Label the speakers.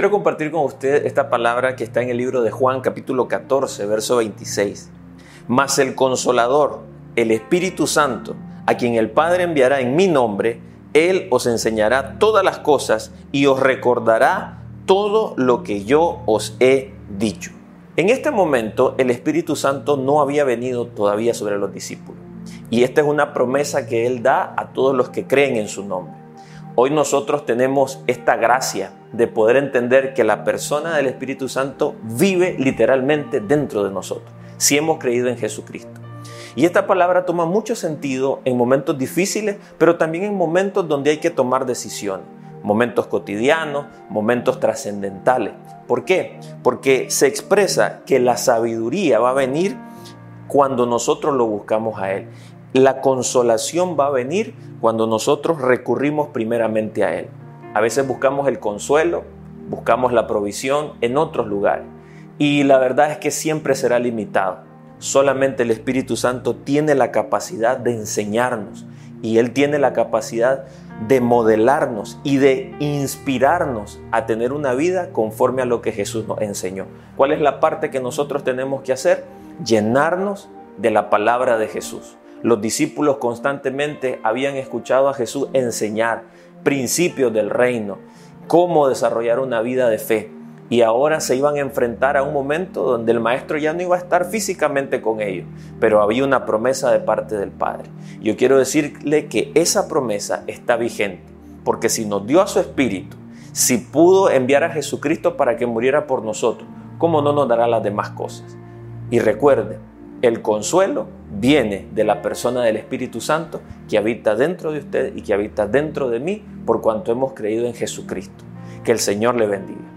Speaker 1: Quiero compartir con usted esta palabra que está en el libro de Juan capítulo 14, verso 26. Mas el consolador, el Espíritu Santo, a quien el Padre enviará en mi nombre, Él os enseñará todas las cosas y os recordará todo lo que yo os he dicho. En este momento el Espíritu Santo no había venido todavía sobre los discípulos. Y esta es una promesa que Él da a todos los que creen en su nombre. Hoy nosotros tenemos esta gracia de poder entender que la persona del Espíritu Santo vive literalmente dentro de nosotros, si hemos creído en Jesucristo. Y esta palabra toma mucho sentido en momentos difíciles, pero también en momentos donde hay que tomar decisiones, momentos cotidianos, momentos trascendentales. ¿Por qué? Porque se expresa que la sabiduría va a venir cuando nosotros lo buscamos a Él. La consolación va a venir cuando nosotros recurrimos primeramente a Él. A veces buscamos el consuelo, buscamos la provisión en otros lugares. Y la verdad es que siempre será limitado. Solamente el Espíritu Santo tiene la capacidad de enseñarnos y Él tiene la capacidad de modelarnos y de inspirarnos a tener una vida conforme a lo que Jesús nos enseñó. ¿Cuál es la parte que nosotros tenemos que hacer? Llenarnos de la palabra de Jesús. Los discípulos constantemente habían escuchado a Jesús enseñar principios del reino, cómo desarrollar una vida de fe. Y ahora se iban a enfrentar a un momento donde el maestro ya no iba a estar físicamente con ellos, pero había una promesa de parte del Padre. Yo quiero decirle que esa promesa está vigente, porque si nos dio a su Espíritu, si pudo enviar a Jesucristo para que muriera por nosotros, ¿cómo no nos dará las demás cosas? Y recuerde, el consuelo viene de la persona del Espíritu Santo que habita dentro de usted y que habita dentro de mí por cuanto hemos creído en Jesucristo. Que el Señor le bendiga.